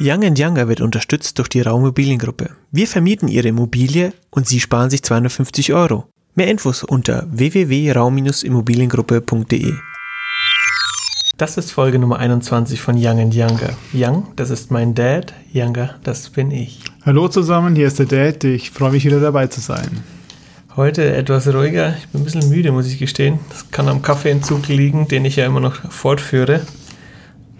Young Younger wird unterstützt durch die Raumimmobiliengruppe. Wir vermieten Ihre Immobilie und Sie sparen sich 250 Euro. Mehr Infos unter www.raum-immobiliengruppe.de. Das ist Folge Nummer 21 von Young and Younger. Young, das ist mein Dad. Younger, das bin ich. Hallo zusammen, hier ist der Dad. Ich freue mich wieder dabei zu sein. Heute etwas ruhiger. Ich bin ein bisschen müde, muss ich gestehen. Das kann am Kaffeeentzug liegen, den ich ja immer noch fortführe.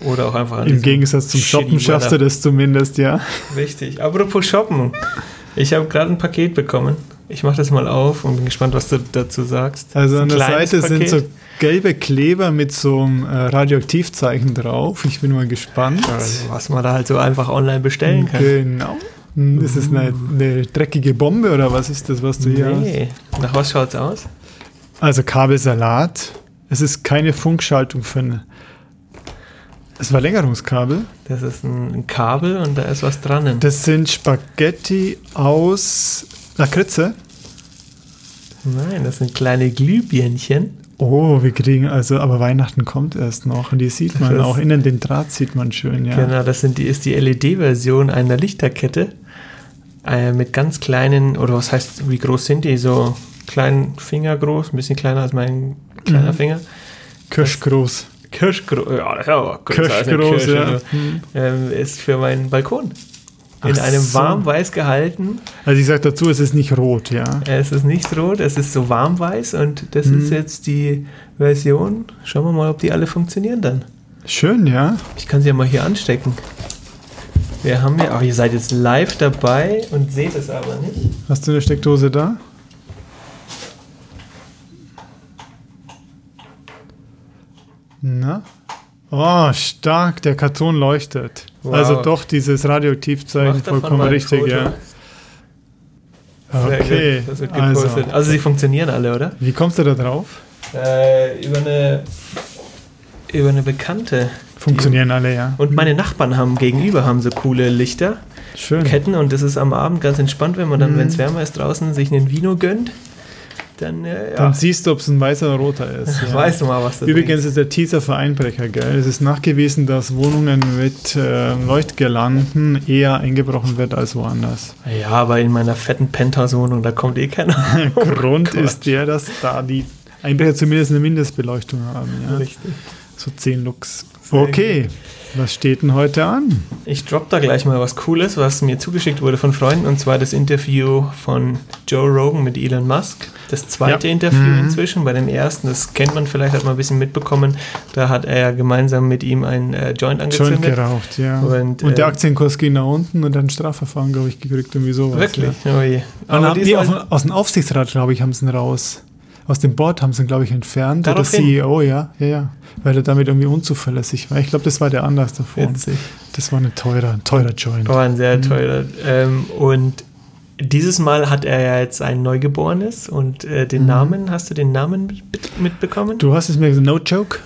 Oder auch einfach an Im Gegensatz zum Shoppen schaffst du das zumindest, ja. Richtig. Apropos Shoppen. Ich habe gerade ein Paket bekommen. Ich mache das mal auf und bin gespannt, was du dazu sagst. Also an der Seite Paket. sind so gelbe Kleber mit so einem äh, Radioaktivzeichen drauf. Ich bin mal gespannt. Also, was man da halt so einfach online bestellen kann. Genau. Hm, ist es eine, eine, dreckige Bombe oder was ist das, was du nee. hier hast? Nee. Nach was schaut es aus? Also Kabelsalat. Es ist keine Funkschaltung für eine das Verlängerungskabel? Das ist ein Kabel und da ist was dran. Das sind Spaghetti aus Lakritze? Nein, das sind kleine Glühbirnchen. Oh, wir kriegen also, aber Weihnachten kommt erst noch und die sieht man das auch innen den Draht sieht man schön, ja. Genau, das sind die, ist die LED-Version einer Lichterkette äh, mit ganz kleinen, oder was heißt, wie groß sind die? So kleinen Finger groß, ein bisschen kleiner als mein kleiner mhm. Finger. Kirschgroß. Kirschgroß, ja, ja, Kirschgroß, ja. Mhm. Ähm, ist für meinen Balkon. In Ach einem so. warmweiß gehalten. Also ich sage dazu, es ist nicht rot, ja. Es ist nicht rot, es ist so warmweiß und das hm. ist jetzt die Version. Schauen wir mal, ob die alle funktionieren dann. Schön, ja. Ich kann sie ja mal hier anstecken. Wir haben ja, ach, ihr seid jetzt live dabei und seht es aber nicht. Hast du eine Steckdose da? Na? Oh, stark, der Karton leuchtet. Wow. Also doch dieses Radioaktivzeichen vollkommen richtig, ja. Okay, also. also sie funktionieren alle, oder? Wie kommst du da drauf? Äh, über eine über eine Bekannte. Funktionieren die, alle, ja. Und meine Nachbarn haben gegenüber haben so coole Lichter. Schön. Ketten und das ist am Abend ganz entspannt, wenn man dann, mhm. wenn es wärmer ist draußen, sich einen Vino gönnt. Dann, äh, ja. dann siehst du, ob es ein weißer oder roter ist. Ja. Weißt du mal, was das Übrigens bringt. ist der Teaser für Einbrecher, gell? Es ist nachgewiesen, dass Wohnungen mit äh, Leuchtgirlanden eher eingebrochen wird als woanders. Ja, aber in meiner fetten Penthouse-Wohnung, da kommt eh keiner. Grund oh ist der, dass da die Einbrecher zumindest eine Mindestbeleuchtung haben. Ja? Richtig. So 10 Lux. Sehr okay. Gut. Was steht denn heute an? Ich drop da gleich mal was Cooles, was mir zugeschickt wurde von Freunden, und zwar das Interview von Joe Rogan mit Elon Musk. Das zweite ja. Interview mhm. inzwischen. Bei dem ersten, das kennt man vielleicht, hat man ein bisschen mitbekommen. Da hat er gemeinsam mit ihm ein äh, Joint angezündet. Joint geraucht, ja. Und, und der äh, Aktienkurs ging nach unten und dann Strafverfahren, glaube ich, gekriegt, irgendwie sowas. Wirklich? Ja. Oh je. Aber die aus, aus dem Aufsichtsrat, glaube ich, haben sie ihn raus aus dem Board haben sie ihn, glaube ich, entfernt. Darauf oder CEO, ja, ja, ja. Weil er damit irgendwie unzuverlässig war. Ich glaube, das war der Anlass davor. Witzig. Das war ein teurer, ein teurer Joint. War ein sehr mhm. teurer. Ähm, und dieses Mal hat er ja jetzt ein Neugeborenes und äh, den mhm. Namen, hast du den Namen mit, mitbekommen? Du hast es mir gesagt, No Joke?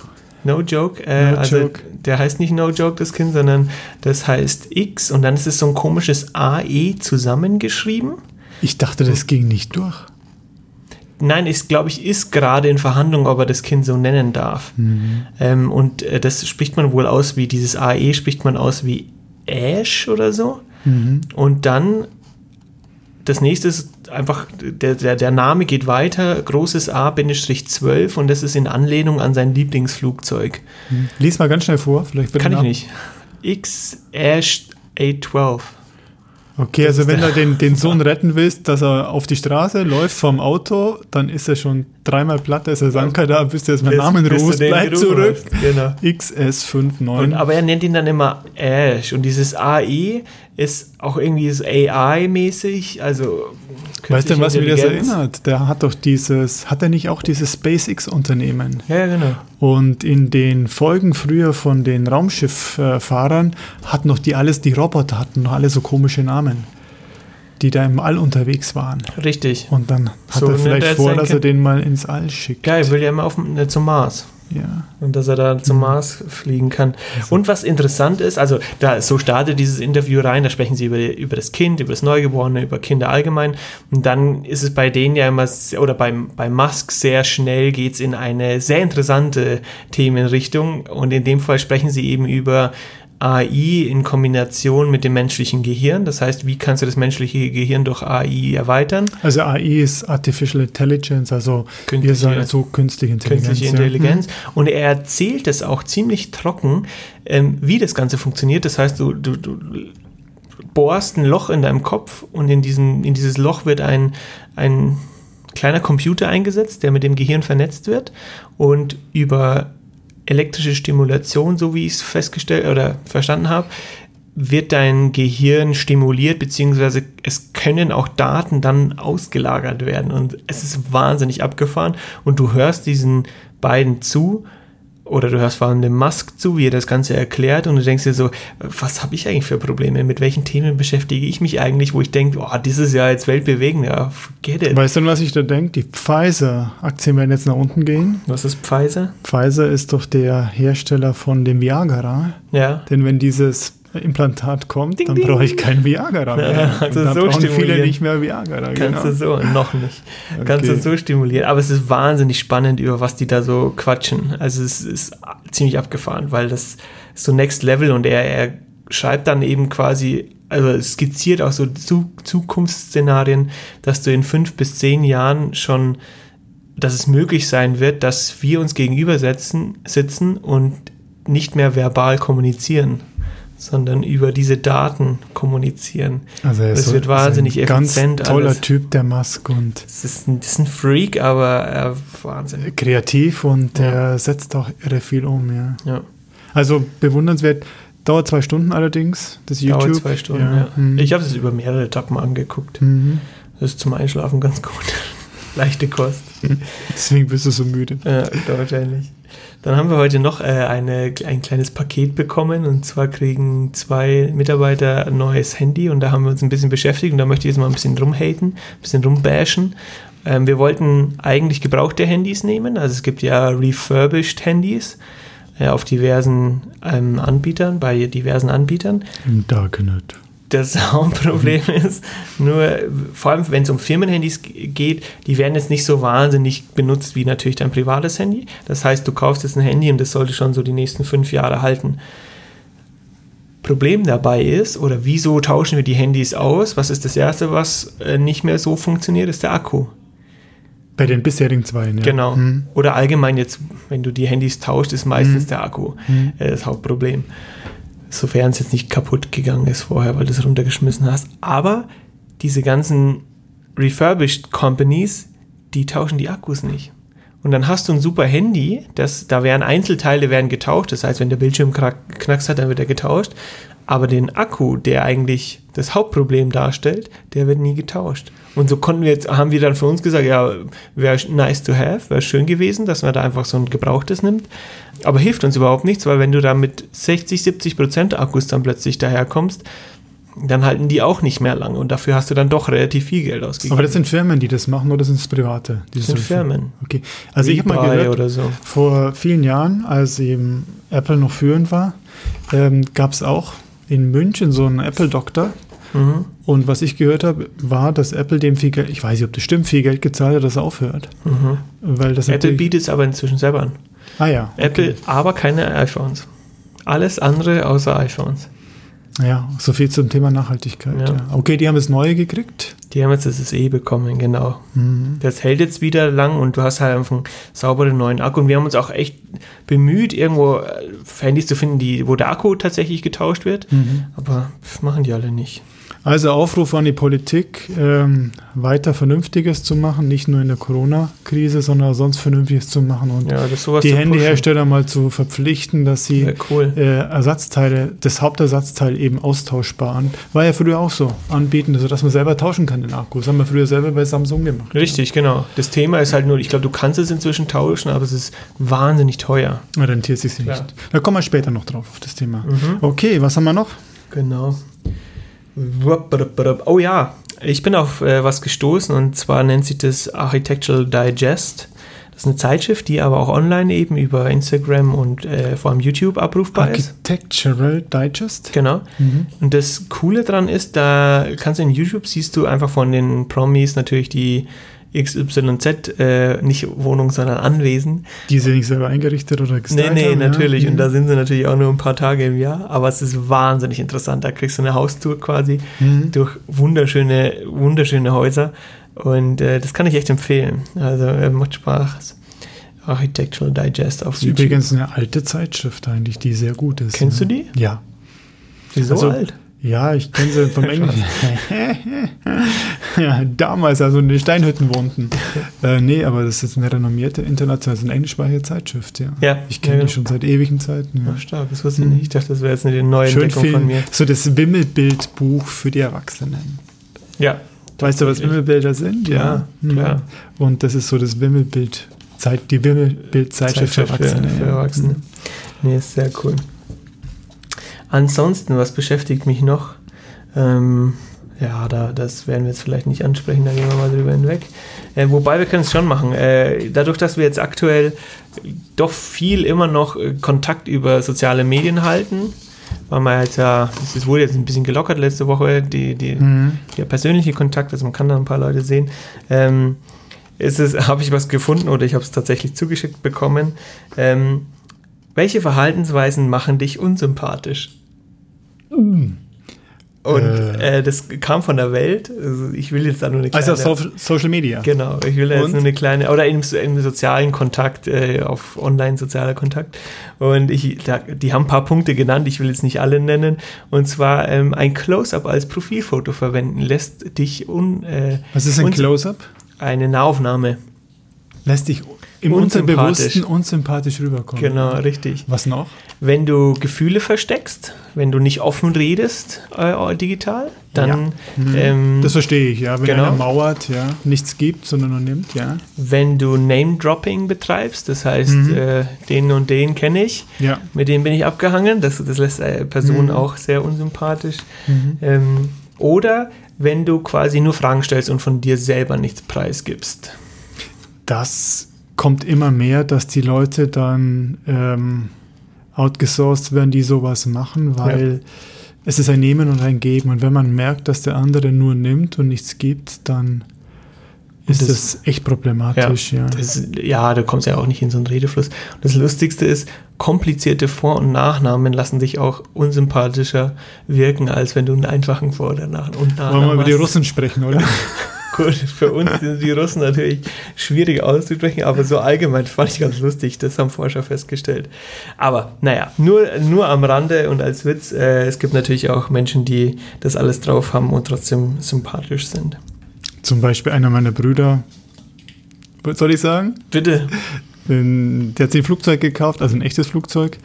No Joke. Äh, no also joke. der heißt nicht No Joke, das Kind, sondern das heißt X und dann ist es so ein komisches AE zusammengeschrieben. Ich dachte, das ging nicht durch. Nein, ist, glaube ich, ist gerade in Verhandlung, ob er das Kind so nennen darf. Mhm. Ähm, und äh, das spricht man wohl aus wie, dieses AE spricht man aus wie Ash oder so. Mhm. Und dann, das nächste ist einfach, der, der, der Name geht weiter, großes A-12 und das ist in Anlehnung an sein Lieblingsflugzeug. Mhm. Lies mal ganz schnell vor, vielleicht Kann ich nicht. X Ash A12. Okay, das also wenn du den, den Sohn retten willst, dass er auf die Straße läuft vom Auto, dann ist er schon dreimal platt, da ist der Sanka da, bis der erstmal namenlos bleibt zurück. Genau. XS59. aber er nennt ihn dann immer Ash und dieses AI ist auch irgendwie so AI-mäßig, also Weißt du, was mir das erinnert? Der hat doch dieses, hat er nicht auch dieses SpaceX-Unternehmen? Ja, genau. Und in den Folgen früher von den Raumschifffahrern hatten noch die alles, die Roboter hatten noch alle so komische Namen, die da im All unterwegs waren. Richtig. Und dann hat so er vielleicht vor, dass er den mal ins All schickt. Geil, will ja immer auf, ne, zum Mars. Ja. Und dass er da zum mhm. Mars fliegen kann. Also. Und was interessant ist, also da so startet dieses Interview rein, da sprechen sie über, über das Kind, über das Neugeborene, über Kinder allgemein. Und dann ist es bei denen ja immer, oder beim, bei Musk sehr schnell geht es in eine sehr interessante Themenrichtung. Und in dem Fall sprechen sie eben über AI in Kombination mit dem menschlichen Gehirn. Das heißt, wie kannst du das menschliche Gehirn durch AI erweitern? Also AI ist Artificial Intelligence, also Künstliche- wir sagen so künstliche Intelligenz. Künstliche ja. Intelligenz. Und er erzählt es auch ziemlich trocken, ähm, wie das Ganze funktioniert. Das heißt, du, du, du bohrst ein Loch in deinem Kopf und in, diesem, in dieses Loch wird ein, ein kleiner Computer eingesetzt, der mit dem Gehirn vernetzt wird und über elektrische Stimulation, so wie ich es festgestellt oder verstanden habe, wird dein Gehirn stimuliert, beziehungsweise es können auch Daten dann ausgelagert werden. Und es ist wahnsinnig abgefahren. Und du hörst diesen beiden zu, oder du hörst vor allem dem Musk zu, wie er das Ganze erklärt, und du denkst dir so, was habe ich eigentlich für Probleme? Mit welchen Themen beschäftige ich mich eigentlich, wo ich denke, oh, dieses Jahr jetzt weltbewegend, ja, forget it. Weißt du, was ich da denke? Die Pfizer-Aktien werden jetzt nach unten gehen. Was ist Pfizer? Pfizer ist doch der Hersteller von dem Viagra. Ja. Denn wenn dieses Implantat kommt, Ding, dann brauche ich kein Viagra mehr. Ja, dann so brauchen viele nicht mehr Viagra. Kannst genau. du so, noch nicht. Kannst du Okay. so stimulieren. Aber es ist wahnsinnig spannend, über was die da so quatschen. Also es ist ziemlich abgefahren, weil das ist so Next Level und er, er schreibt dann eben quasi, also skizziert auch so Zu Zukunftsszenarien, dass du in fünf bis zehn Jahren schon, dass es möglich sein wird, dass wir uns gegenüber setzen, sitzen und nicht mehr verbal kommunizieren, sondern über diese Daten kommunizieren. Also er ist Das so- wird ist wahnsinnig ein ganz effizient toller alles. Typ, der Musk und Das ist ein, das ist ein Freak, aber äh, Wahnsinn. kreativ und Ja. der setzt auch irre viel um. Ja. Ja, Also bewundernswert. Dauert zwei Stunden allerdings, das YouTube. dauert zwei Stunden. Ja. Ja. Mhm. Ich habe es über mehrere Etappen angeguckt. Mhm. Das ist zum Einschlafen ganz gut. Leichte Kost. Deswegen bist du so müde. Ja, wahrscheinlich. Dann haben wir heute noch äh, eine, ein kleines Paket bekommen und zwar kriegen zwei Mitarbeiter ein neues Handy und da haben wir uns ein bisschen beschäftigt und da möchte ich jetzt mal ein bisschen rumhaten, ein bisschen rumbashen. Ähm, wir wollten eigentlich gebrauchte Handys nehmen, also es gibt ja refurbished Handys äh, auf diversen ähm, Anbietern, bei diversen Anbietern. Im Darknet. Das Hauptproblem ist nur, vor allem wenn es um Firmenhandys geht, die werden jetzt nicht so wahnsinnig benutzt wie natürlich dein privates Handy. Das heißt, du kaufst jetzt ein Handy und das sollte schon so die nächsten fünf Jahre halten. Problem dabei ist, oder wieso tauschen wir die Handys aus? Was ist das Erste, was äh, nicht mehr so funktioniert, ist der Akku. Bei den bisherigen zwei, ja. Genau. Mhm. Oder allgemein jetzt, wenn du die Handys tauscht, ist meistens der Akku Mhm. äh, das Hauptproblem. Sofern es jetzt nicht kaputt gegangen ist vorher, weil du es runtergeschmissen hast. Aber diese ganzen refurbished Companies, die tauschen die Akkus nicht. Und dann hast du ein super Handy, das, da werden Einzelteile werden getauscht. Das heißt, wenn der Bildschirm knack, Knacks hat, dann wird er getauscht. Aber den Akku, der eigentlich das Hauptproblem darstellt, der wird nie getauscht. Und so konnten wir jetzt, haben wir dann für uns gesagt, ja, wäre nice to have, wäre schön gewesen, dass man da einfach so ein gebrauchtes nimmt. Aber hilft uns überhaupt nichts, weil wenn du da mit 60, 70 Prozent Akkus dann plötzlich daherkommst, dann halten die auch nicht mehr lange. Und dafür hast du dann doch relativ viel Geld ausgegeben. Aber das sind Firmen, die das machen oder sind es Private? Die Das sind Firmen. Okay. Also ich habe mal gehört, so. vor vielen Jahren, als eben Apple noch führend war, ähm, gab es auch in München so einen Apple-Doktor. Mhm. Und was ich gehört habe, war, dass Apple dem viel Geld, ich weiß nicht, ob das stimmt, viel Geld gezahlt hat, dass er aufhört. Mhm. Weil das Apple bietet es aber inzwischen selber an. Ah ja. okay. Apple, aber keine iPhones. Alles andere außer iPhones. Ja, so viel zum Thema Nachhaltigkeit. Ja. Ja. Okay, die haben das Neue gekriegt. Die haben jetzt das SE bekommen, genau. Mhm. Das hält jetzt wieder lang und du hast halt einfach einen sauberen neuen Akku. Und wir haben uns auch echt bemüht, irgendwo äh, Handys zu finden, die, wo der Akku tatsächlich getauscht wird. Mhm. Aber pf, machen die alle nicht. Also Aufruf an die Politik, ähm, weiter Vernünftiges zu machen, nicht nur in der Corona-Krise, sondern auch sonst Vernünftiges zu machen und Ja, die pushen. Handyhersteller mal zu verpflichten, dass sie Ja, cool. äh, Ersatzteile, das Hauptersatzteil eben austauschbar an. War ja früher auch so, anbieten, sodass man selber tauschen kann den Akku. Das haben wir früher selber bei Samsung gemacht. Richtig, genau. Das Thema ist halt nur, ich glaube, du kannst es inzwischen tauschen, aber es ist wahnsinnig teuer. Ja. Rentiert sich nicht. Da kommen wir später noch drauf, auf das Thema. Mhm. Okay, was haben wir noch? Genau. Oh ja, ich bin auf äh, was gestoßen und zwar nennt sich das Architectural Digest. Das ist eine Zeitschrift, die aber auch online eben über Instagram und äh, vor allem YouTube abrufbar ist. Architectural Digest. Genau. Mhm. Und das Coole dran ist, da kannst du in YouTube siehst du einfach von den Promis natürlich die XYZ, äh, nicht Wohnung, sondern Anwesen. Die sind nicht selber eingerichtet oder gestylt Nee, nee, haben, natürlich. Ja? Und da sind sie natürlich auch nur ein paar Tage im Jahr. Aber es ist wahnsinnig interessant. Da kriegst du eine Haustour quasi mhm. durch wunderschöne, wunderschöne Häuser. Und äh, das kann ich echt empfehlen. Also äh, macht Spaß. Architectural Digest auf das ist YouTube. übrigens eine alte Zeitschrift eigentlich, die sehr gut ist. Kennst ne? du die? Ja. Die so also, alt? Ja, ich kenne sie vom Englischen. ja, damals, also in den Steinhütten wohnten. äh, nee, aber das ist eine renommierte internationale, eine englischsprachige Zeitschrift, ja. ja ich kenne ja, die schon seit ewigen Zeiten. Ja. Ach, stark, das wusste ich nicht. Ich dachte, das wäre jetzt eine neue Schön Entdeckung viel, von mir. So das Wimmelbildbuch für die Erwachsenen. Ja. Weißt du, was Wimmelbilder sind? Ja, ja. klar. Und das ist so das Wimmelbild, die Wimmelbildzeitschrift für Erwachsene. Für, für Erwachsene. Mhm. Nee, ist sehr cool. Ansonsten, was beschäftigt mich noch? Ähm, ja, da, das werden wir jetzt vielleicht nicht ansprechen, da gehen wir mal drüber hinweg. Äh, wobei wir können es schon machen. Äh, dadurch, dass wir jetzt aktuell doch viel immer noch äh, Kontakt über soziale Medien halten, weil man jetzt ja, es wurde jetzt ein bisschen gelockert letzte Woche, die, die, mhm. der persönliche Kontakt, also man kann da ein paar Leute sehen. Ähm, habe ich was gefunden oder ich habe es tatsächlich zugeschickt bekommen. Ähm, welche Verhaltensweisen machen dich unsympathisch? Und äh, äh, das kam von der Welt. Also ich will jetzt da nur eine kleine. Also auf Social Media. Genau, ich will jetzt nur eine kleine, oder im, im sozialen Kontakt, äh, auf online sozialer Kontakt. Und ich, da, die haben ein paar Punkte genannt, ich will jetzt nicht alle nennen. Und zwar ähm, ein Close-up als Profilfoto verwenden lässt dich un. Äh, Was ist ein Close-up? Eine Nahaufnahme. Lässt dich im Unterbewussten unsympathisch rüberkommen. Genau, richtig. Was noch? Wenn du Gefühle versteckst, wenn du nicht offen redest äh, digital, dann. Ja. Mhm. Ähm, das verstehe ich, ja. Wenn genau. einer mauert, ja, nichts gibt, sondern nur nimmt, ja. Wenn du Name-Dropping betreibst, das heißt, mhm. äh, den und den kenne ich, ja. mit dem bin ich abgehangen, das, das lässt eine Person mhm. auch sehr unsympathisch. Mhm. Ähm, oder wenn du quasi nur Fragen stellst und von dir selber nichts preisgibst. Das kommt immer mehr, dass die Leute dann ähm, outgesourced werden, die sowas machen, weil ja. es ist ein Nehmen und ein Geben. Und wenn man merkt, dass der andere nur nimmt und nichts gibt, dann ist das, das echt problematisch. Ja, ja. Das, ja, du kommst ja auch nicht in so einen Redefluss. Und das Lustigste ist, komplizierte Vor- und Nachnamen lassen dich auch unsympathischer wirken, als wenn du einen einfachen Vor- oder Nach- und Nachnamen Wollen wir über die Russen sprechen, oder? Gut, für uns sind die Russen natürlich schwierig auszusprechen, aber so allgemein fand ich ganz lustig, das haben Forscher festgestellt. Aber naja, nur, nur am Rande und als Witz, äh, es gibt natürlich auch Menschen, die das alles drauf haben und trotzdem sympathisch sind. Zum Beispiel einer meiner Brüder, was soll ich sagen? Bitte. Der hat sich ein Flugzeug gekauft, also ein echtes Flugzeug.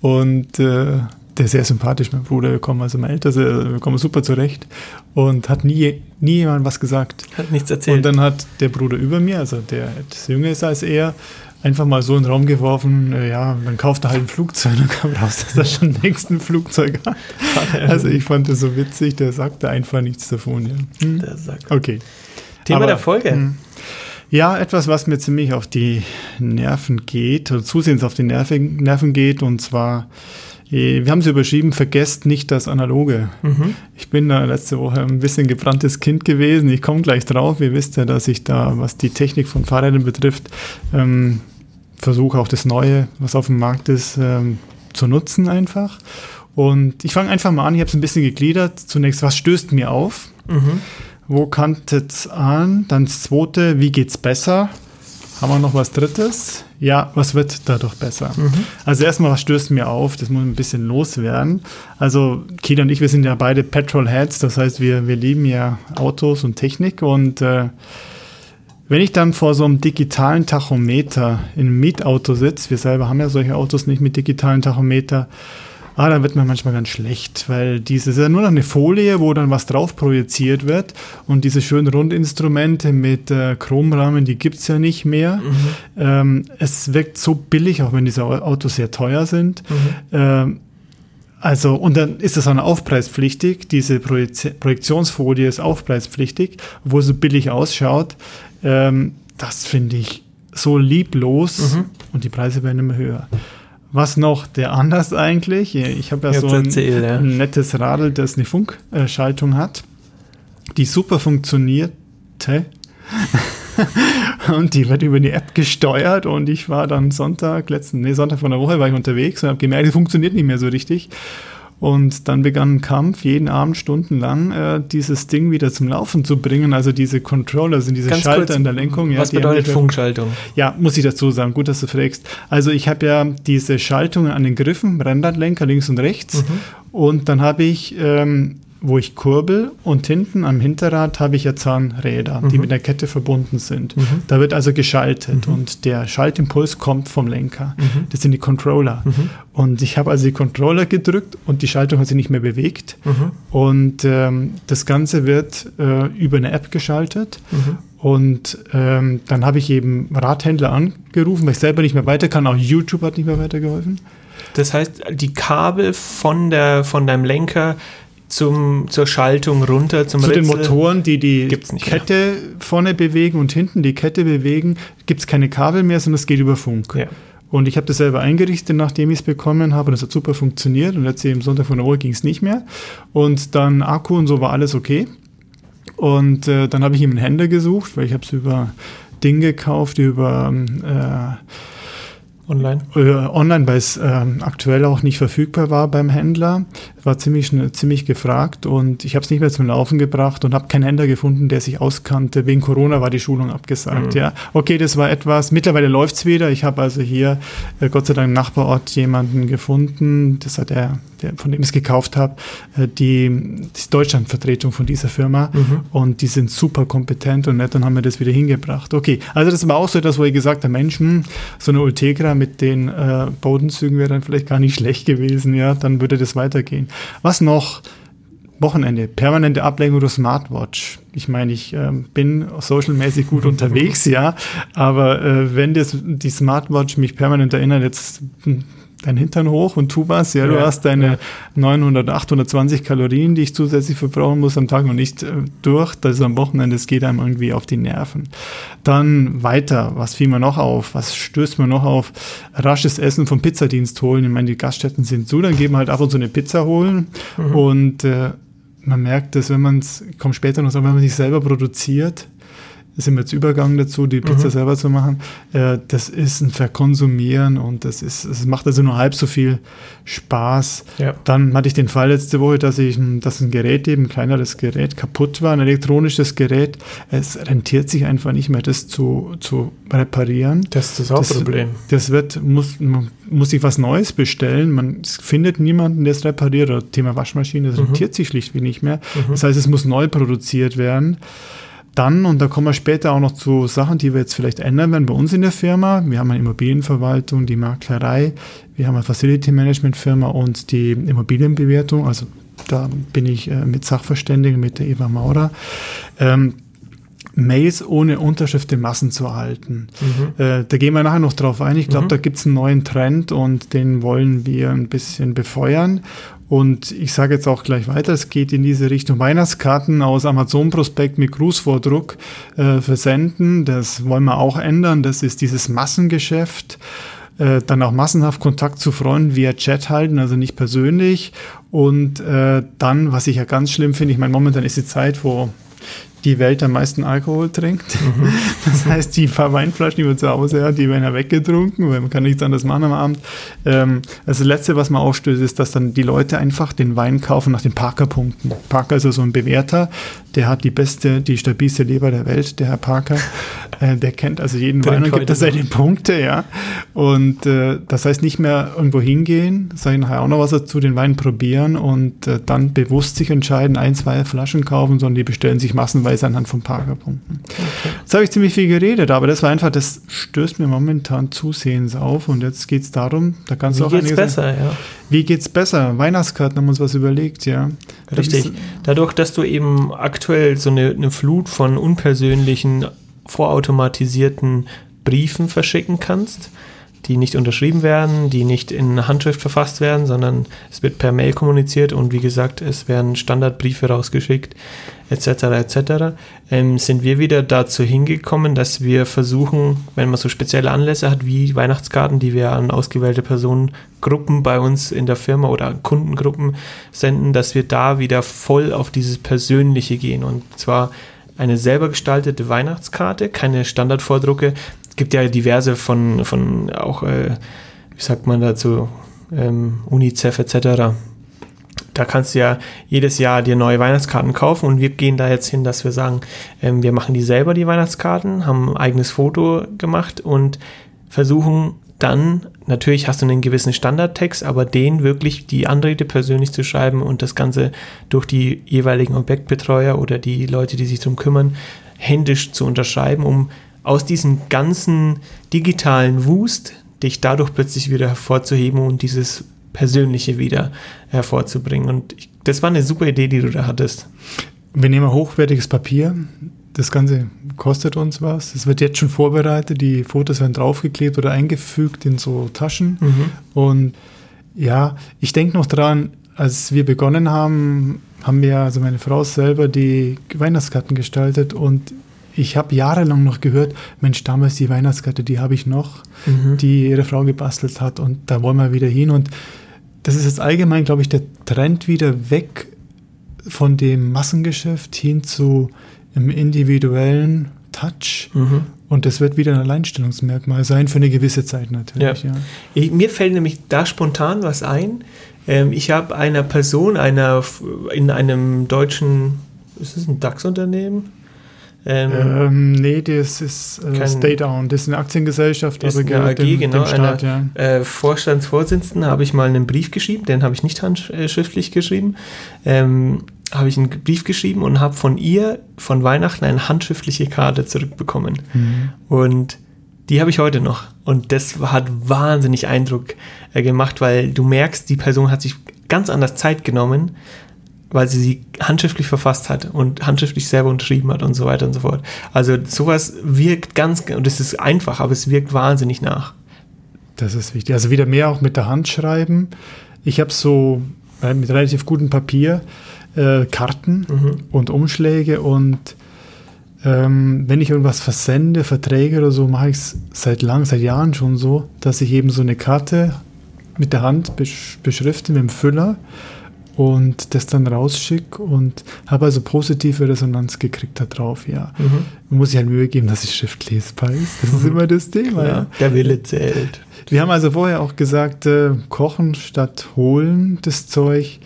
Und äh, der ist sehr sympathisch, mein Bruder. Wir kommen also mein Älter, wir kommen super zurecht und hat nie, nie jemand was gesagt. Hat nichts erzählt. Und dann hat der Bruder über mir, also der etwas jünger ist als er, einfach mal so in den Raum geworfen, äh, ja, dann kauft er halt ein Flugzeug und kam raus, dass er schon längst ein Flugzeug hat. Also ich fand das so witzig, der sagte einfach nichts davon. Ja. Hm? Der sagt. Okay. Thema Aber, der Folge. Hm. Ja, etwas, was mir ziemlich auf die Nerven geht, oder zusehends auf die Nerven, Nerven geht, und zwar wir haben sie überschrieben, vergesst nicht das Analoge. Mhm. Ich bin da letzte Woche ein bisschen gebranntes Kind gewesen. Ich komme gleich drauf. Ihr wisst ja, dass ich da, was die Technik von Fahrrädern betrifft, ähm, versuche auch das Neue, was auf dem Markt ist, ähm, zu nutzen einfach. Und ich fange einfach mal an. Ich habe es ein bisschen gegliedert. Zunächst, was stößt mir auf? Mhm. Wo kantet es an? Dann das zweite, wie geht es besser? Haben wir noch was Drittes? Ja, was wird dadurch besser? Mhm. Also erstmal, was stößt mir auf? Das muss ein bisschen loswerden. Also Kida und ich, wir sind ja beide Petrolheads, das heißt, wir, wir lieben ja Autos und Technik und äh, wenn ich dann vor so einem digitalen Tachometer in einem Mietauto sitze, wir selber haben ja solche Autos nicht mit digitalen Tachometer, ah, dann wird man manchmal ganz schlecht, weil dieses ist ja nur noch eine Folie, wo dann was drauf projiziert wird und diese schönen Rundinstrumente mit äh, Chromrahmen, die gibt es ja nicht mehr. Mhm. Ähm, es wirkt so billig, auch wenn diese Autos sehr teuer sind. Mhm. Ähm, also, und dann ist das auch aufpreispflichtig. Diese Projektionsfolie ist aufpreispflichtig, wo es so billig ausschaut. Ähm, das finde ich so lieblos mhm. und die Preise werden immer höher. Was noch der anders eigentlich? Ich habe ja Jetzt so ein, erzähl, ja. nettes Radl, das eine Funkschaltung hat, die super funktionierte. und die wird über die App gesteuert und ich war dann Sonntag, letzten, nee, Sonntag von der Woche war ich unterwegs und habe gemerkt, die funktioniert nicht mehr so richtig. Und dann begann ein Kampf, jeden Abend stundenlang äh, dieses Ding wieder zum Laufen zu bringen. Also diese Controller sind diese Ganz Schalter kurz, in der Lenkung. Ja, Was bedeutet Funkschaltung? Ja, muss ich dazu sagen. Gut, dass du fragst. Also ich habe ja diese Schaltungen an den Griffen, Rennradlenker links und rechts. Mhm. Und dann habe ich, ähm, wo ich kurbel und hinten am Hinterrad habe ich ja Zahnräder, die Mhm. mit der Kette verbunden sind. Mhm. Da wird also geschaltet und der Schaltimpuls kommt vom Lenker. Mhm. Das sind die Controller. Mhm. Und ich habe also die Controller gedrückt und die Schaltung hat sich nicht mehr bewegt. Mhm. Und ähm, das Ganze wird äh, über eine App geschaltet. Mhm. Und ähm, dann habe ich eben Radhändler angerufen, weil ich selber nicht mehr weiter kann. Auch YouTube hat nicht mehr weitergeholfen. Das heißt, die Kabel von, der, von deinem Lenker zum, zur Schaltung runter zum Zu den Ritzel. Motoren, die die nicht mehr. Kette vorne bewegen und hinten die Kette bewegen, gibt es keine Kabel mehr, sondern es geht über Funk. Ja. Und ich habe das selber eingerichtet, nachdem ich es bekommen habe. Und das hat super funktioniert. Und letztlich am Sonntag von der Uhr ging es nicht mehr. Und dann Akku und so war alles okay. Und äh, dann habe ich ihm einen Händler gesucht, weil ich habe es über Ding gekauft, über äh, Online. äh, online, weil es ähm, aktuell auch nicht verfügbar war beim Händler. War ziemlich, ziemlich gefragt und ich habe es nicht mehr zum Laufen gebracht und habe keinen Händler gefunden, der sich auskannte. Wegen Corona war die Schulung abgesagt. Mhm. Ja, okay, das war etwas. Mittlerweile läuft es wieder. Ich habe also hier äh, Gott sei Dank im Nachbarort jemanden gefunden. Das hat er, der, von dem ich es gekauft habe, äh, die, die Deutschlandvertretung von dieser Firma. Mhm. Und die sind super kompetent und nett und haben mir das wieder hingebracht. Okay, also das war auch so das, wo ich gesagt habe, Mensch, hm, so eine Ultegra mit den äh, Bodenzügen wäre dann vielleicht gar nicht schlecht gewesen, ja, dann würde das weitergehen. Was noch? Wochenende, permanente Ablenkung durch Smartwatch. Ich meine, ich ähm, bin socialmäßig gut unterwegs, ja, aber äh, wenn das, die Smartwatch mich permanent erinnert, jetzt hm, dein Hintern hoch und tu was, ja, du Ja, hast deine ja. 900, 820 Kalorien, die ich zusätzlich verbrauchen muss am Tag noch nicht äh, durch. Das ist am Wochenende, es geht einem irgendwie auf die Nerven. Dann weiter, was fiel mir noch auf? Was stößt mir noch auf? Rasches Essen vom Pizzadienst holen. Ich meine, die Gaststätten sind zu, dann geben wir halt ab und zu eine Pizza holen. Mhm. Und äh, man merkt, dass wenn man es, ich komme später noch, wenn man sich selber produziert, sind wir jetzt Übergang dazu, die Pizza Mhm. selber zu machen. Äh, das ist ein Verkonsumieren und das ist, es macht also nur halb so viel Spaß. Ja. Dann hatte ich den Fall letzte Woche, dass ich, ein- dass ein Gerät eben, ein kleineres Gerät kaputt war, ein elektronisches Gerät. Es rentiert sich einfach nicht mehr, das zu, zu reparieren. Das ist das Hauptproblem. Das wird, muss, man muss sich was Neues bestellen. Man findet niemanden, der es repariert. Oder Thema Waschmaschine, das Mhm. rentiert sich schlichtweg nicht mehr. Mhm. Das heißt, es muss neu produziert werden. Dann, und da kommen wir später auch noch zu Sachen, die wir jetzt vielleicht ändern werden bei uns in der Firma. Wir haben eine Immobilienverwaltung, die Maklerei, wir haben eine Facility Management Firma und die Immobilienbewertung. Also da bin ich äh, mit Sachverständigen, mit der Eva Maurer. Ähm, Mails ohne Unterschrift in Massen zu erhalten. Mhm. Äh, da gehen wir nachher noch drauf ein. Ich glaube, Mhm. da gibt es einen neuen Trend und den wollen wir ein bisschen befeuern. Und ich sage jetzt auch gleich weiter, es geht in diese Richtung Weihnachtskarten aus Amazon-Prospekt mit Grußvordruck äh, versenden. Das wollen wir auch ändern. Das ist dieses Massengeschäft. Äh, dann auch massenhaft Kontakt zu Freunden via Chat halten, also nicht persönlich. Und äh, dann, was ich ja ganz schlimm finde, ich meine, momentan ist die Zeit, wo die Welt am meisten Alkohol trinkt. Mhm. Das heißt, die paar Weinflaschen, die man zu Hause hat, die werden ja weggetrunken, weil man kann nichts anderes machen am Abend. Ähm, also das Letzte, was man aufstößt, ist, dass dann die Leute einfach den Wein kaufen nach den Parker-Punkten. Parker ist also so ein Bewerter, der hat die beste, die stabilste Leber der Welt, der Herr Parker. Äh, der kennt also jeden Trinkt Wein und gibt da seine. Punkte, ja. Und äh, das heißt nicht mehr irgendwo hingehen, sage ich nachher auch noch was dazu, den Wein probieren und äh, dann bewusst sich entscheiden, ein, zwei Flaschen kaufen, sondern die bestellen sich massenweise anhand von Parkerpunkten. Jetzt habe ich ziemlich viel geredet, aber das war einfach, das stößt mir momentan zusehends auf und jetzt geht es darum, da kannst du Wie auch geht's einiges- besser, ja. Wie geht's besser? Weihnachtskarten haben uns was überlegt, ja. Richtig. Dadurch, dass du eben aktuell so eine, eine Flut von unpersönlichen, vorautomatisierten Briefen verschicken kannst, die nicht unterschrieben werden, die nicht in Handschrift verfasst werden, sondern es wird per Mail kommuniziert und wie gesagt, es werden Standardbriefe rausgeschickt, etc. etc. Ähm, sind wir wieder dazu hingekommen, dass wir versuchen, wenn man so spezielle Anlässe hat wie Weihnachtskarten, die wir an ausgewählte Personengruppen bei uns in der Firma oder an Kundengruppen senden, dass wir da wieder voll auf dieses Persönliche gehen und zwar eine selber gestaltete Weihnachtskarte, keine Standardvordrucke. Gibt ja diverse von, von auch, äh, wie sagt man dazu, ähm, UNICEF etc. Da kannst du ja jedes Jahr dir neue Weihnachtskarten kaufen und wir gehen da jetzt hin, dass wir sagen, ähm, wir machen die selber, die Weihnachtskarten, haben ein eigenes Foto gemacht und versuchen dann, natürlich hast du einen gewissen Standardtext, aber den wirklich die Anrede persönlich zu schreiben und das Ganze durch die jeweiligen Objektbetreuer oder die Leute, die sich darum kümmern, händisch zu unterschreiben, um aus diesem ganzen digitalen Wust dich dadurch plötzlich wieder hervorzuheben und dieses Persönliche wieder hervorzubringen. Und ich, das war eine super Idee, die du da hattest. Wir nehmen hochwertiges Papier, das Ganze kostet uns was. Es wird jetzt schon vorbereitet. Die Fotos werden draufgeklebt oder eingefügt in so Taschen. Mhm. Und ja, ich denke noch dran, als wir begonnen haben, haben wir, also meine Frau selber, die Weihnachtskarten gestaltet und ich habe jahrelang noch gehört, Mensch, damals die Weihnachtskarte, die habe ich noch, mhm. die ihre Frau gebastelt hat und da wollen wir wieder hin. Und das ist jetzt allgemein, glaube ich, der Trend wieder weg von dem Massengeschäft hin zu im individuellen Touch. Mhm. Und das wird wieder ein Alleinstellungsmerkmal sein für eine gewisse Zeit natürlich. Ja. ja. Ich, mir fällt nämlich da spontan was ein. Ähm, ich habe einer Person, einer in einem deutschen, ist es ein DAX-Unternehmen? Ähm, ähm, nee, das ist äh, Stay Down. Das ist eine Aktiengesellschaft, ist aber eine AG, dem, genau. Dem Staat, einer, ja. äh, Vorstandsvorsitzenden habe ich mal einen Brief geschrieben, den habe ich nicht handschriftlich geschrieben. Ähm, habe ich einen Brief geschrieben und habe von ihr von Weihnachten eine handschriftliche Karte zurückbekommen. Mhm. Und die habe ich heute noch. Und das hat wahnsinnig Eindruck äh, gemacht, weil du merkst, die Person hat sich ganz anders Zeit genommen, weil sie sie handschriftlich verfasst hat und handschriftlich selber unterschrieben hat und so weiter und so fort. Also sowas wirkt ganz, und es ist einfach, aber es wirkt wahnsinnig nach. Das ist wichtig. Also wieder mehr auch mit der Hand schreiben. Ich habe so äh, mit relativ gutem Papier äh, Karten mhm. und Umschläge und ähm, wenn ich irgendwas versende, Verträge oder so, mache ich es seit lang, seit Jahren schon so, dass ich eben so eine Karte mit der Hand besch beschrifte mit dem Füller und das dann rausschicke und habe also positive Resonanz gekriegt darauf, ja. Mhm. Man muss sich halt Mühe geben, dass die Schrift lesbar ist. Das ist mhm. immer das Thema. Ja, Der Wille zählt. Wir haben also vorher auch gesagt, äh, kochen statt holen das Zeug.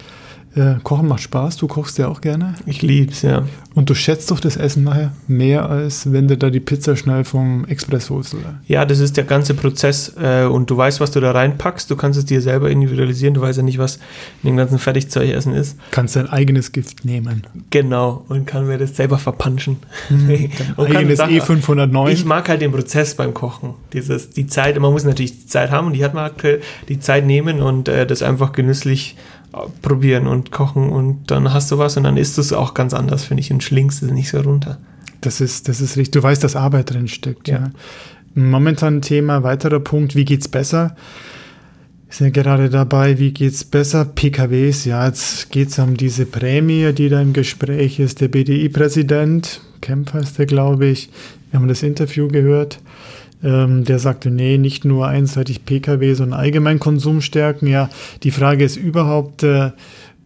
Äh, Kochen macht Spaß, du kochst ja auch gerne. Ich lieb's, ja. Und du schätzt doch das Essen nachher mehr, als wenn du da die Pizza schnell vom Express holst, oder? Ja, das ist der ganze Prozess äh, und du weißt, was du da reinpackst, du kannst es dir selber individualisieren, du weißt ja nicht, was in dem ganzen Fertigzeugessen ist. Kannst dein eigenes Gift nehmen. Genau, und kann mir das selber verpanschen. Mhm, eigenes E509. Ich mag halt den Prozess beim Kochen. Dieses, die Zeit, man muss natürlich die Zeit haben und die hat man aktuell, die Zeit nehmen und äh, das einfach genüsslich probieren und kochen und dann hast du was und dann isst du es auch ganz anders, finde ich, und schlingst es nicht so runter. Das ist, das ist richtig. Du weißt, dass Arbeit drin steckt, ja. ja. Momentan Thema, weiterer Punkt, wie geht's besser? Wir sind ja gerade dabei, wie geht's besser? PKWs, ja, jetzt geht's um diese Prämie, die da im Gespräch ist. Der BDI-Präsident, Kempfer ist der, glaube ich, wir haben das Interview gehört, ähm, der sagte, nee, nicht nur einseitig Pkw, sondern allgemein Konsumstärken. Ja, die Frage ist überhaupt, äh,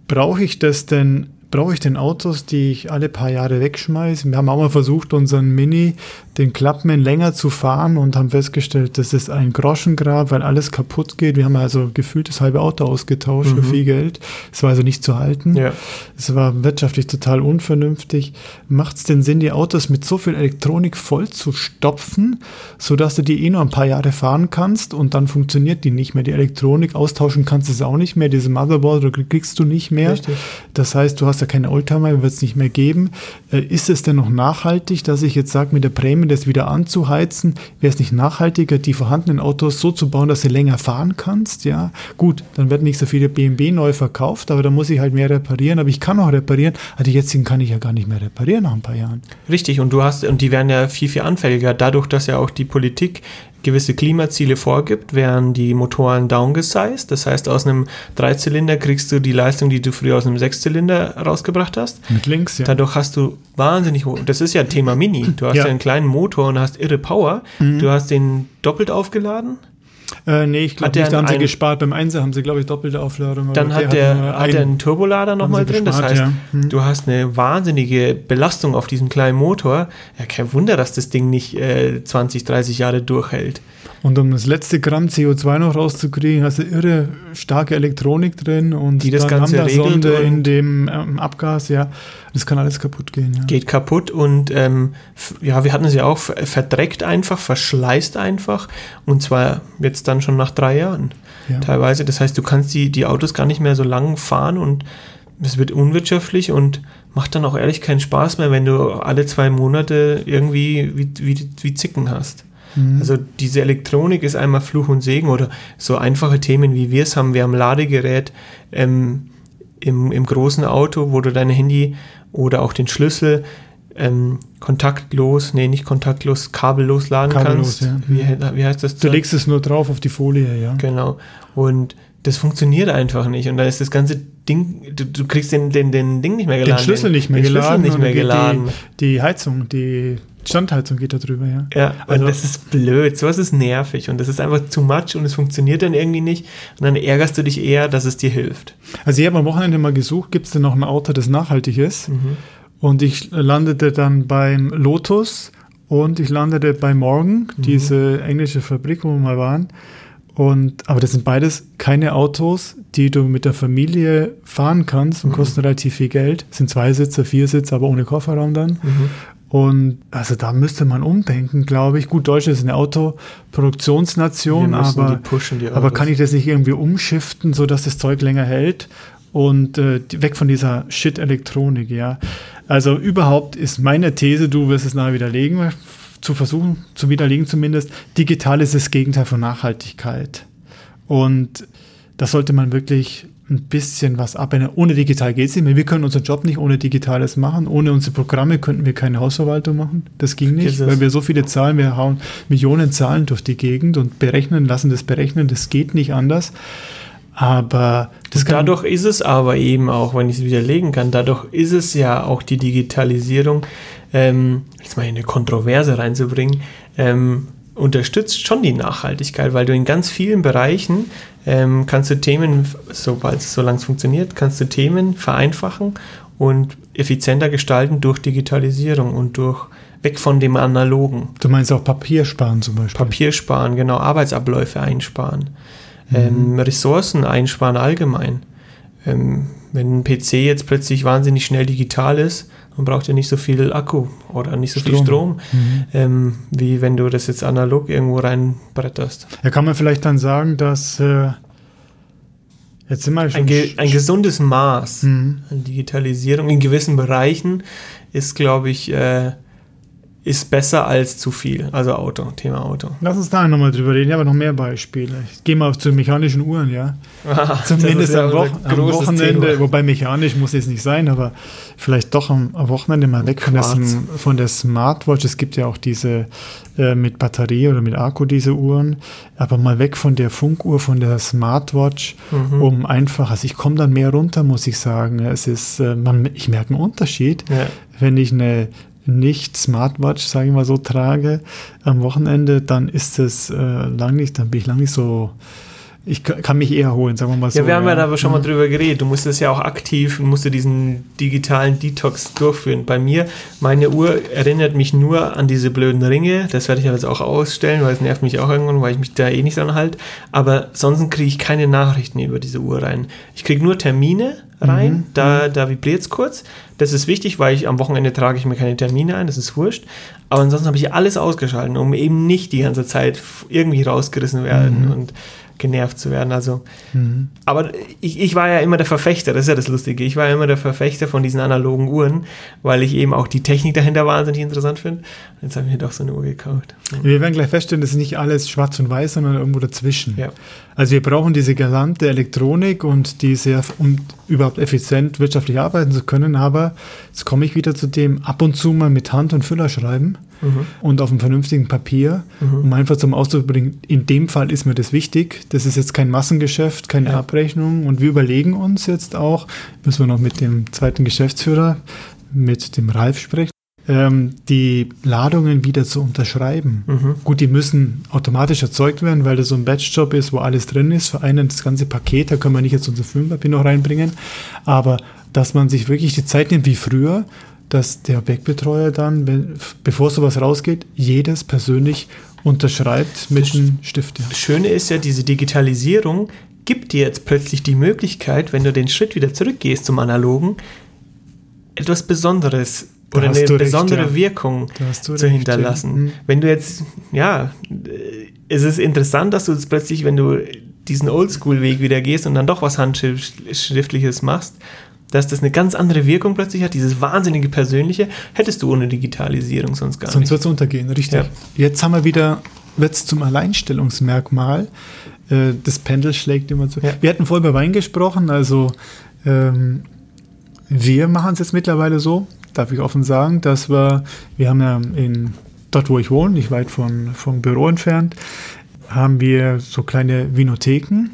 brauche ich das denn brauche ich denn Autos, die ich alle paar Jahre wegschmeiße? Wir haben auch mal versucht, unseren Mini, den Clubman, länger zu fahren und haben festgestellt, das ist ein Groschengrab, weil alles kaputt geht. Wir haben also gefühlt das halbe Auto ausgetauscht mhm. für viel Geld. Es war also nicht zu halten. Ja. Es war wirtschaftlich total unvernünftig. Macht es denn Sinn, die Autos mit so viel Elektronik voll zu stopfen, sodass du die eh nur ein paar Jahre fahren kannst und dann funktioniert die nicht mehr? Die Elektronik austauschen kannst du es auch nicht mehr. Diese Motherboard kriegst du nicht mehr. Richtig. Das heißt, du hast ja keine Oldtimer, wird es nicht mehr geben. Äh, ist es denn noch nachhaltig, dass ich jetzt sage, mit der Prämie das wieder anzuheizen? Wäre es nicht nachhaltiger, die vorhandenen Autos so zu bauen, dass du länger fahren kannst? Ja, gut, dann werden nicht so viele BMW neu verkauft, aber da muss ich halt mehr reparieren. Aber ich kann auch reparieren. Also die jetzigen kann ich ja gar nicht mehr reparieren nach ein paar Jahren. Richtig, und du hast, und die werden ja viel, viel anfälliger, dadurch, dass ja auch die Politik gewisse Klimaziele vorgibt, werden die Motoren downgesized. Das heißt, aus einem Dreizylinder kriegst du die Leistung, die du früher aus einem Sechszylinder rausgebracht hast. Mit links, ja. Dadurch hast du wahnsinnig hoch. Das ist ja Thema Mini. Du hast ja, einen kleinen Motor und hast irre Power. Mhm. Du hast den doppelt aufgeladen. Äh, nee, ich glaube da haben sie gespart. Beim 1 haben sie, glaube ich, doppelte Aufladung. Dann hat der, hat, hat er einen Turbolader nochmal drin. Gespart, das heißt, ja. hm. du hast eine wahnsinnige Belastung auf diesem kleinen Motor. Ja, kein Wunder, dass das Ding nicht äh, 20, 30 Jahre durchhält. Und um das letzte Gramm CO2 noch rauszukriegen, hast du irre starke Elektronik drin und die das Ganze haben da Sonde in dem ähm, Abgas, ja. Das kann alles kaputt gehen. Ja. Geht kaputt und ähm, ja, wir hatten es ja auch verdreckt einfach, verschleißt einfach und zwar jetzt dann schon nach drei Jahren ja. teilweise. Das heißt, du kannst die, die Autos gar nicht mehr so lang fahren und es wird unwirtschaftlich und macht dann auch ehrlich keinen Spaß mehr, wenn du alle zwei Monate irgendwie wie, wie, wie Zicken hast. Mhm. Also diese Elektronik ist einmal Fluch und Segen oder so einfache Themen wie wir es haben. Wir haben Ladegerät ähm, im, im großen Auto, wo du dein Handy oder auch den Schlüssel ähm, kontaktlos, nee, nicht kontaktlos, kabellos laden kabellos, kannst. Ja. Wie, wie, heißt das? Du legst es nur drauf auf die Folie, ja. Genau. Und das funktioniert einfach nicht. Und dann ist das ganze Ding, du, du kriegst den, den, den Ding nicht mehr geladen. Den Schlüssel nicht mehr den geladen. Schlüssel nicht mehr geladen. Die, die Heizung, die Standheizung geht da drüber, ja. Ja, also, und das ist blöd. Sowas ist nervig und das ist einfach zu much und es funktioniert dann irgendwie nicht. Und dann ärgerst du dich eher, dass es dir hilft. Also ich habe am Wochenende mal gesucht, gibt es denn noch ein Auto, das nachhaltig ist? Mhm. Und ich landete dann beim Lotus und ich landete bei Morgan, mhm. diese englische Fabrik, wo wir mal waren. Und, aber das sind beides keine Autos, die du mit der Familie fahren kannst und mhm. kosten relativ viel Geld. Das sind zwei Sitze, vier Sitze, aber ohne Kofferraum dann. Mhm. Und also da müsste man umdenken, glaube ich. Gut, Deutschland ist eine Autoproduktionsnation, aber, aber kann ich das nicht irgendwie umschiften, sodass das Zeug länger hält? Und äh, weg von dieser Shit-Elektronik, ja. Also überhaupt ist meine These, du wirst es nachher widerlegen, zu versuchen, zu widerlegen zumindest, digital ist das Gegenteil von Nachhaltigkeit. Und das sollte man wirklich ein bisschen was abändern. Ohne digital geht es nicht mehr. Wir können unseren Job nicht ohne Digitales machen. Ohne unsere Programme könnten wir keine Hausverwaltung machen. Das ging nicht, weil wir so viele Zahlen, wir hauen Millionen Zahlen durch die Gegend und berechnen, lassen das berechnen. Das geht nicht anders. Aber das dadurch ist es aber eben auch, wenn ich es widerlegen kann, dadurch ist es ja auch die Digitalisierung, ähm, jetzt mal in eine Kontroverse reinzubringen, ähm, unterstützt schon die Nachhaltigkeit, weil du in ganz vielen Bereichen ähm, kannst du Themen, sobald es so lange funktioniert, kannst du Themen vereinfachen und effizienter gestalten durch Digitalisierung und durch weg von dem Analogen. Du meinst auch Papier sparen zum Beispiel? Papier sparen, genau, Arbeitsabläufe einsparen, mhm. ähm, Ressourcen einsparen allgemein. Ähm, wenn ein PC jetzt plötzlich wahnsinnig schnell digital ist, man braucht ja nicht so viel Akku oder nicht so Strom. viel Strom, mhm. ähm, wie wenn du das jetzt analog irgendwo reinbretterst. Ja, kann man vielleicht dann sagen, dass äh, jetzt sind wir schon ein, ge ein gesundes Maß mhm. an Digitalisierung in gewissen Bereichen ist, glaube ich, äh, ist besser als zu viel. Also Auto, Thema Auto. Lass uns da nochmal drüber reden. Ich habe noch mehr Beispiele. Ich gehe mal zu mechanischen Uhren, ja. Ah, Zumindest ja am, Wo am, Wochenende, Thema. wobei mechanisch muss es nicht sein, aber vielleicht doch am, am Wochenende mal weg von der, von der, Smartwatch. Es gibt ja auch diese äh, mit Batterie oder mit Akku, diese Uhren. Aber mal weg von der Funkuhr, von der Smartwatch, mhm. um einfach, also ich komme dann mehr runter, muss ich sagen. Es ist, äh, man, ich merke einen Unterschied, ja. wenn ich eine nicht Smartwatch, sage ich mal so, trage am Wochenende, dann ist es äh, lang nicht, dann bin ich lang nicht so ich kann mich eher holen, sagen wir mal so. Ja, wir haben ja, da aber schon mal mhm. drüber geredet. Du musst es ja auch aktiv, musst du diesen digitalen Detox durchführen. Bei mir, meine Uhr erinnert mich nur an diese blöden Ringe. Das werde ich jetzt auch ausstellen, weil es nervt mich auch irgendwann, weil ich mich da eh nicht dran halte. Aber sonst kriege ich keine Nachrichten über diese Uhr rein. Ich kriege nur Termine rein, mhm. da, mhm. da vibriert es kurz. Das ist wichtig, weil ich am Wochenende trage ich mir keine Termine ein, das ist wurscht. Aber ansonsten habe ich alles ausgeschaltet, um eben nicht die ganze Zeit irgendwie rausgerissen werden. Mhm. Und genervt zu werden. Also, mhm. aber ich, ich war ja immer der Verfechter, das ist ja das Lustige. Ich war ja immer der Verfechter von diesen analogen Uhren, weil ich eben auch die Technik dahinter wahnsinnig interessant finde. Jetzt habe ich mir doch so eine Uhr gekauft. Wir werden gleich feststellen, das ist nicht alles schwarz und weiß, sondern irgendwo dazwischen. Ja. Also wir brauchen diese gesamte Elektronik und diese, um überhaupt effizient wirtschaftlich arbeiten zu können. Aber jetzt komme ich wieder zu dem ab und zu mal mit Hand und Füller schreiben mhm. und auf einem vernünftigen Papier, mhm. um einfach zum Ausdruck zu bringen, in dem Fall ist mir das wichtig. Das ist jetzt kein Massengeschäft, keine ja. Abrechnung. Und wir überlegen uns jetzt auch, müssen wir noch mit dem zweiten Geschäftsführer, mit dem Ralf sprechen. ähm, die Ladungen wieder zu unterschreiben. Mhm. Gut, die müssen automatisch erzeugt werden, weil das so ein Batch-Job ist, wo alles drin ist. Für einen das ganze Paket, da können wir nicht jetzt unser Filmpapier noch reinbringen. Aber dass man sich wirklich die Zeit nimmt wie früher, dass der Objektbetreuer dann, wenn, bevor sowas rausgeht, jedes persönlich unterschreibt mit einem Stift. Ja. Das Schöne ist ja, diese Digitalisierung gibt dir jetzt plötzlich die Möglichkeit, wenn du den Schritt wieder zurückgehst zum Analogen, etwas Besonderes da oder eine besondere recht, ja. Wirkung zu recht, hinterlassen. Ja. Mhm. Wenn du jetzt, ja, es ist interessant, dass du jetzt plötzlich, wenn du diesen Oldschool-Weg wieder gehst und dann doch was Handschriftliches machst, dass das eine ganz andere Wirkung plötzlich hat, dieses wahnsinnige Persönliche, hättest du ohne Digitalisierung sonst gar sonst nicht. Sonst wird es untergehen, richtig. Ja. Jetzt haben wir wieder, wird es zum Alleinstellungsmerkmal. Äh, das Pendel schlägt immer zu. Ja. Wir hatten vorher über Wein gesprochen, also ähm, wir machen es jetzt mittlerweile so, darf ich offen sagen, dass wir, wir haben ja in, dort wo ich wohne, nicht weit von, vom Büro entfernt, haben wir so kleine Vinotheken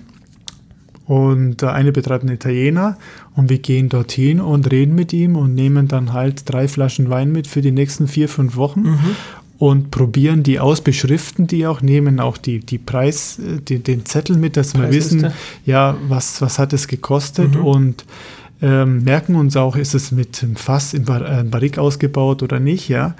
und eine betreibt ein Italiener und wir gehen dorthin und reden mit ihm und nehmen dann halt drei Flaschen Wein mit für die nächsten vier, fünf Wochen mhm. und probieren die aus, beschriften die auch, nehmen auch die, die Preis, äh, die, den Zettel mit, dass wir wissen, ja, was, was hat es gekostet mhm. und ähm, merken uns auch, ist es mit einem Fass im Bar äh, Barrik ausgebaut oder nicht, ja.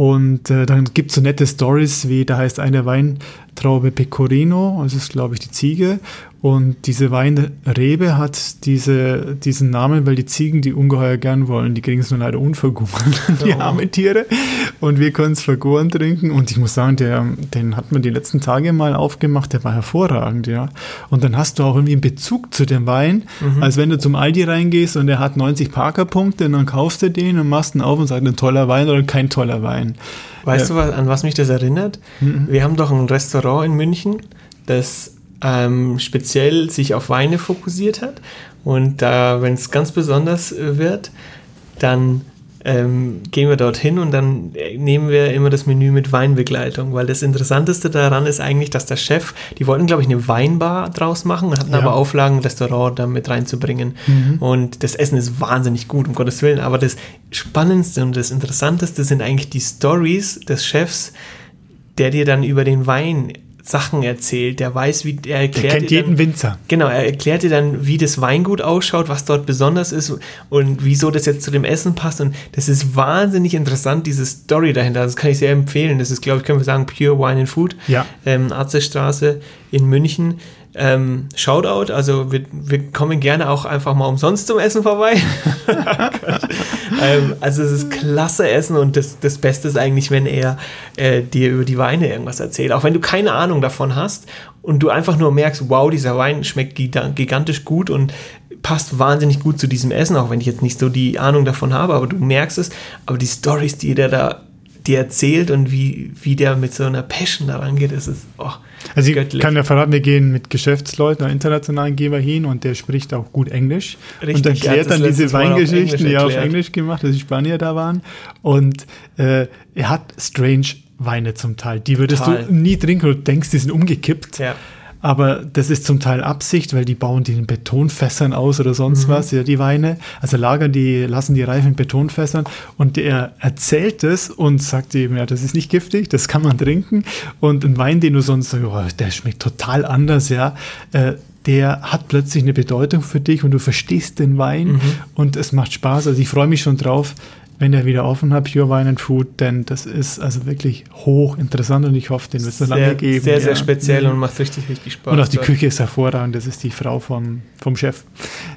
Und äh, dann gibt es so nette Stories, wie da heißt eine Weintraube Pecorino, das ist glaube ich die Ziege, und diese Weinrebe hat diese, diesen Namen, weil die Ziegen die ungeheuer gern wollen. Die kriegen es nur leider unvergoren, die oh. armen Tiere. Und wir können es vergoren trinken. Und ich muss sagen, der, den hat man die letzten Tage mal aufgemacht, der war hervorragend, ja. Und dann hast du auch irgendwie einen Bezug zu dem Wein, mhm. als wenn du zum Aldi reingehst und der hat 90 Parkerpunkte und dann kaufst du den und machst ihn auf und sagst, ein toller Wein oder kein toller Wein. Weißt ja. du, an was mich das erinnert? Mhm. Wir haben doch ein Restaurant in München, das ähm, speziell sich auf Weine fokussiert hat. Und da, wenn es ganz besonders äh, wird, dann ähm, gehen wir dorthin und dann äh, nehmen wir immer das Menü mit Weinbegleitung, weil das Interessanteste daran ist eigentlich, dass der Chef, die wollten, glaube ich, eine Weinbar draus machen, hatten ja. aber Auflagen, ein Restaurant da mit reinzubringen. Mhm. Und das Essen ist wahnsinnig gut, um Gottes Willen. Aber das Spannendste und das Interessanteste sind eigentlich die Stories des Chefs, der dir dann über den Wein Sachen erzählt, der weiß, wie er erklärt. Der kennt jeden dann, Winzer. Genau, er erklärt dir dann, wie das Weingut ausschaut, was dort besonders ist und wieso das jetzt zu dem Essen passt. Und das ist wahnsinnig interessant, diese Story dahinter. Das kann ich sehr empfehlen. Das ist, glaube ich, können wir sagen, Pure Wine and Food. Ja. Ähm, Arztestraße in München. Ähm, Shoutout, also wir, wir kommen gerne auch einfach mal umsonst zum Essen vorbei. ähm, also es ist klasse Essen und das, das Beste ist eigentlich, wenn er äh, dir über die Weine irgendwas erzählt. Auch wenn du keine Ahnung davon hast und du einfach nur merkst, wow, dieser Wein schmeckt gigantisch gut und passt wahnsinnig gut zu diesem Essen, auch wenn ich jetzt nicht so die Ahnung davon habe, aber du merkst es. Aber die Stories, die der da dir erzählt und wie, wie der mit so einer Passion daran geht, ist es, oh, also ich kann ja verraten, wir gehen mit Geschäftsleuten, einer internationalen Geber hin und der spricht auch gut Englisch Richtig, und erklärt dann diese Weingeschichten, die er auf Englisch gemacht, dass die Spanier da waren und äh, er hat strange Weine zum Teil, die würdest Total. du nie trinken und denkst, die sind umgekippt. Ja. Aber das ist zum Teil Absicht, weil die bauen die in Betonfässern aus oder sonst mhm. was, ja, die Weine. Also lagern die, lassen die Reifen in Betonfässern und er erzählt es und sagt eben, ja, das ist nicht giftig, das kann man trinken. Und ein Wein, den du sonst, oh, der schmeckt total anders, ja, äh, der hat plötzlich eine Bedeutung für dich und du verstehst den Wein mhm. und es macht Spaß. Also ich freue mich schon drauf, wenn er wieder offen hat, Pure Wine and Food, denn das ist also wirklich hoch interessant und ich hoffe, den wird es noch lange geben. Sehr, sehr ja. speziell und macht richtig, richtig Spaß. Und auch die Küche ist hervorragend, das ist die Frau von, vom Chef,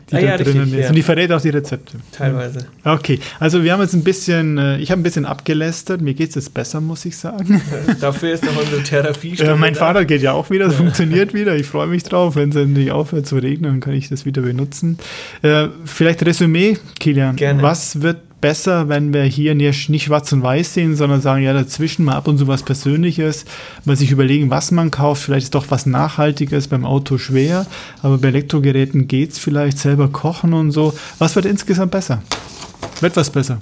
die ah, da ja, drinnen richtig, ist. Ja. Und die verrät auch die Rezepte. Teilweise. Okay, also wir haben jetzt ein bisschen, äh, ich habe ein bisschen abgelästert, mir geht es jetzt besser, muss ich sagen. Dafür ist doch unsere Therapie äh, Mein Fahrrad geht ja auch wieder, das funktioniert wieder, ich freue mich drauf, wenn es endlich aufhört zu regnen, dann kann ich das wieder benutzen. Äh, vielleicht Resümee, Kilian, Gerne. was wird besser, wenn wir hier nicht schwarz und weiß sehen, sondern sagen, ja, dazwischen mal ab und zu was Persönliches, mal sich überlegen, was man kauft. Vielleicht ist doch was Nachhaltiges beim Auto schwer, aber bei Elektrogeräten geht es vielleicht selber kochen und so. Was wird insgesamt besser? Wird was besser?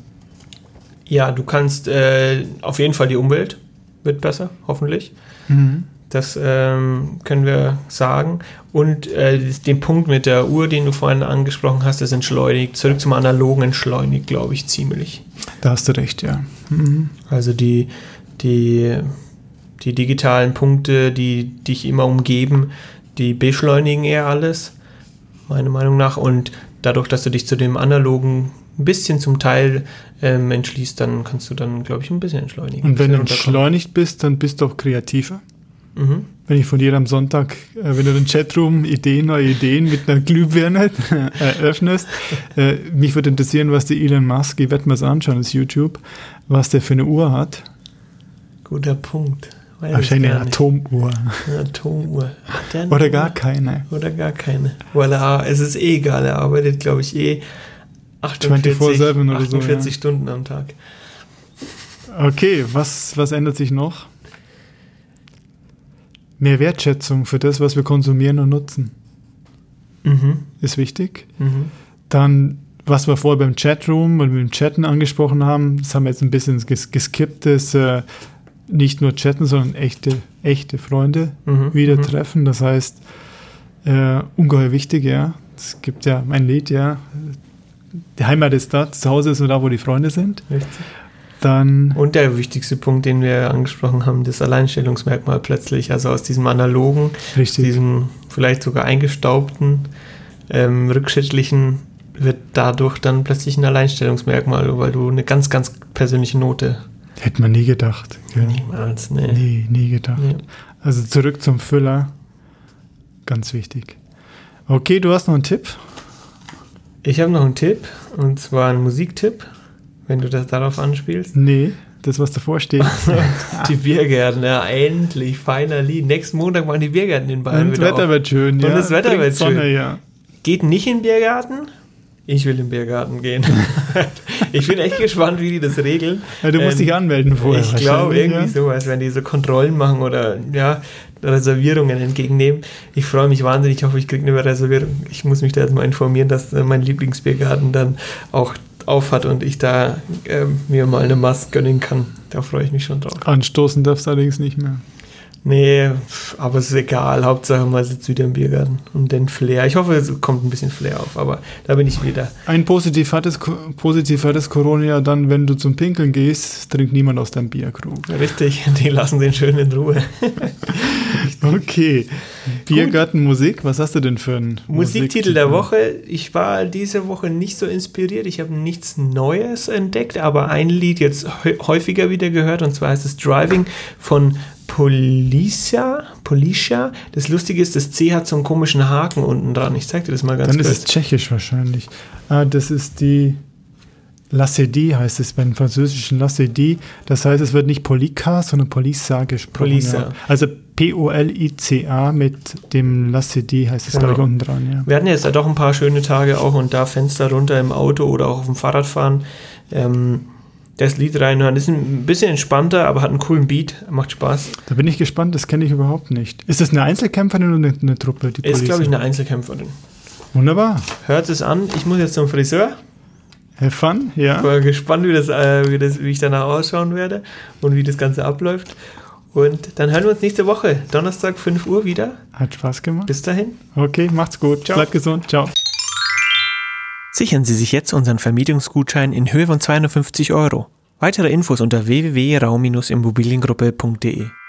Ja, du kannst äh, auf jeden Fall die Umwelt wird besser, hoffentlich. Mhm. Das ähm, können wir sagen. Und äh, den Punkt mit der Uhr, den du vorhin angesprochen hast, das entschleunigt. Zurück zum analogen entschleunigt, glaube ich, ziemlich. Da hast du recht, ja. Mhm. Also die, die, die digitalen Punkte, die dich immer umgeben, die beschleunigen eher alles, meiner Meinung nach. Und dadurch, dass du dich zu dem analogen ein bisschen zum Teil ähm, entschließt, dann kannst du dann, glaube ich, ein bisschen entschleunigen. Und wenn du entschleunigt bist, dann bist du auch kreativer. Mhm. Wenn ich von dir am Sonntag, äh, wenn du den Chatroom Ideen, neue Ideen mit einer Glühbirne eröffnest, äh, mich würde interessieren, was der Elon Musk, ich werde mir das anschauen, das YouTube, was der für eine Uhr hat. Guter Punkt. Wahrscheinlich eine Atomuhr. Eine Atomuhr. Oder gar keine. Oder gar keine. Weil er, es ist eh egal, er arbeitet, glaube ich, eh 48, 48 so, Stunden am Tag. Okay, was, was ändert sich noch? Mehr Wertschätzung für das, was wir konsumieren und nutzen. Mhm. Ist wichtig. Mhm. Dann, was wir vorher beim Chatroom und beim Chatten angesprochen haben, das haben wir jetzt ein bisschen ges geskippt, ist äh, nicht nur chatten, sondern echte, echte Freunde mhm. wieder mhm. treffen. Das heißt, äh, ungeheuer wichtig, ja. Es gibt ja ein Lied, ja, die Heimat ist da, zu Hause ist nur da, wo die Freunde sind. Richtig. Dann und der wichtigste Punkt, den wir angesprochen haben, das Alleinstellungsmerkmal plötzlich, also aus diesem analogen, richtig. diesem vielleicht sogar eingestaubten, ähm, rückschrittlichen, wird dadurch dann plötzlich ein Alleinstellungsmerkmal, weil du eine ganz, ganz persönliche Note. Hätte man nie gedacht. Gell? Niemals, nee. Nie, nie gedacht. Nee. Also zurück zum Füller. Ganz wichtig. Okay, du hast noch einen Tipp? Ich habe noch einen Tipp, und zwar einen Musiktipp, wenn du das darauf anspielst. Nee, das, was davor steht. die Biergärten, ja, endlich, finally. Nächsten Montag machen die Biergärten in Bayern Und das Wetter auf. wird schön, ja. Und das Wetter wird Sonne, schön. Ja. Geht nicht in den Biergarten? Ich will in den Biergarten gehen. ich bin echt gespannt, wie die das regeln. Ja, du musst ähm, dich anmelden vorher. Ich glaube irgendwie ja. so, als wenn die so Kontrollen machen oder ja, Reservierungen entgegennehmen. Ich freue mich wahnsinnig. Ich hoffe, ich kriege eine Reservierung. Ich muss mich da jetzt mal informieren, dass äh, mein Lieblingsbiergarten dann auch auf hat und ich da äh, mir mal eine Mast gönnen kann. Da freue ich mich schon drauf. Anstoßen darfst du allerdings nicht mehr. Nee, aber es ist egal. Hauptsache man sitzt wieder im Biergarten. Und den Flair. Ich hoffe, es kommt ein bisschen Flair auf, aber da bin ich wieder. Ein positiv hat es, positiv hat es Corona ja dann, wenn du zum Pinkeln gehst, trinkt niemand aus deinem Bierkrug. Richtig, die lassen den schön in Ruhe. okay. Biergartenmusik, was hast du denn für einen Musiktitel der Woche? Ich war diese Woche nicht so inspiriert. Ich habe nichts Neues entdeckt, aber ein Lied jetzt häufiger wieder gehört und zwar heißt es Driving von Policia, Policia. Das Lustige ist, das C hat so einen komischen Haken unten dran. Ich zeig dir das mal ganz Dann kurz. Dann ist es tschechisch wahrscheinlich. Ah, das ist die Lassedi heißt es beim französischen Lassedi. Das heißt, es wird nicht Polika, sondern Polisa gesprochen. Polisa. Ja. Also P-O-L-I-C-A mit dem Lassedi heißt es, genau. ich, unten dran. Ja. Wir hatten jetzt ja doch ein paar schöne Tage auch und da Fenster runter im Auto oder auch auf dem Fahrradfahren. Ähm, das Lied reinhören. Ist ein bisschen entspannter, aber hat einen coolen Beat, macht Spaß. Da bin ich gespannt, das kenne ich überhagt nicht. Ist das eine Einzelkämpferin oder eine, eine Truppe? Die ist, glaube ich, eine Einzelkämpferin. Wunderbar. Hört es an. Ich muss jetzt zum Friseur. Have fun, ja. Ich bin gespannt, wie, das, äh, wie, das, wie ich danach ausschauen werde und wie das Ganze abläuft. Und dann hören wir uns nächste Woche, Donnerstag, 5 Uhr wieder. Hat Spaß gemacht. Bis dahin. Okay, macht's gut. Ciao. Bleibt gesund. Ciao. Sichern Sie sich jetzt unseren Vermietungsgutschein in Höhe von 250 Euro. Weitere Infos unter www.raum-immobiliengruppe.de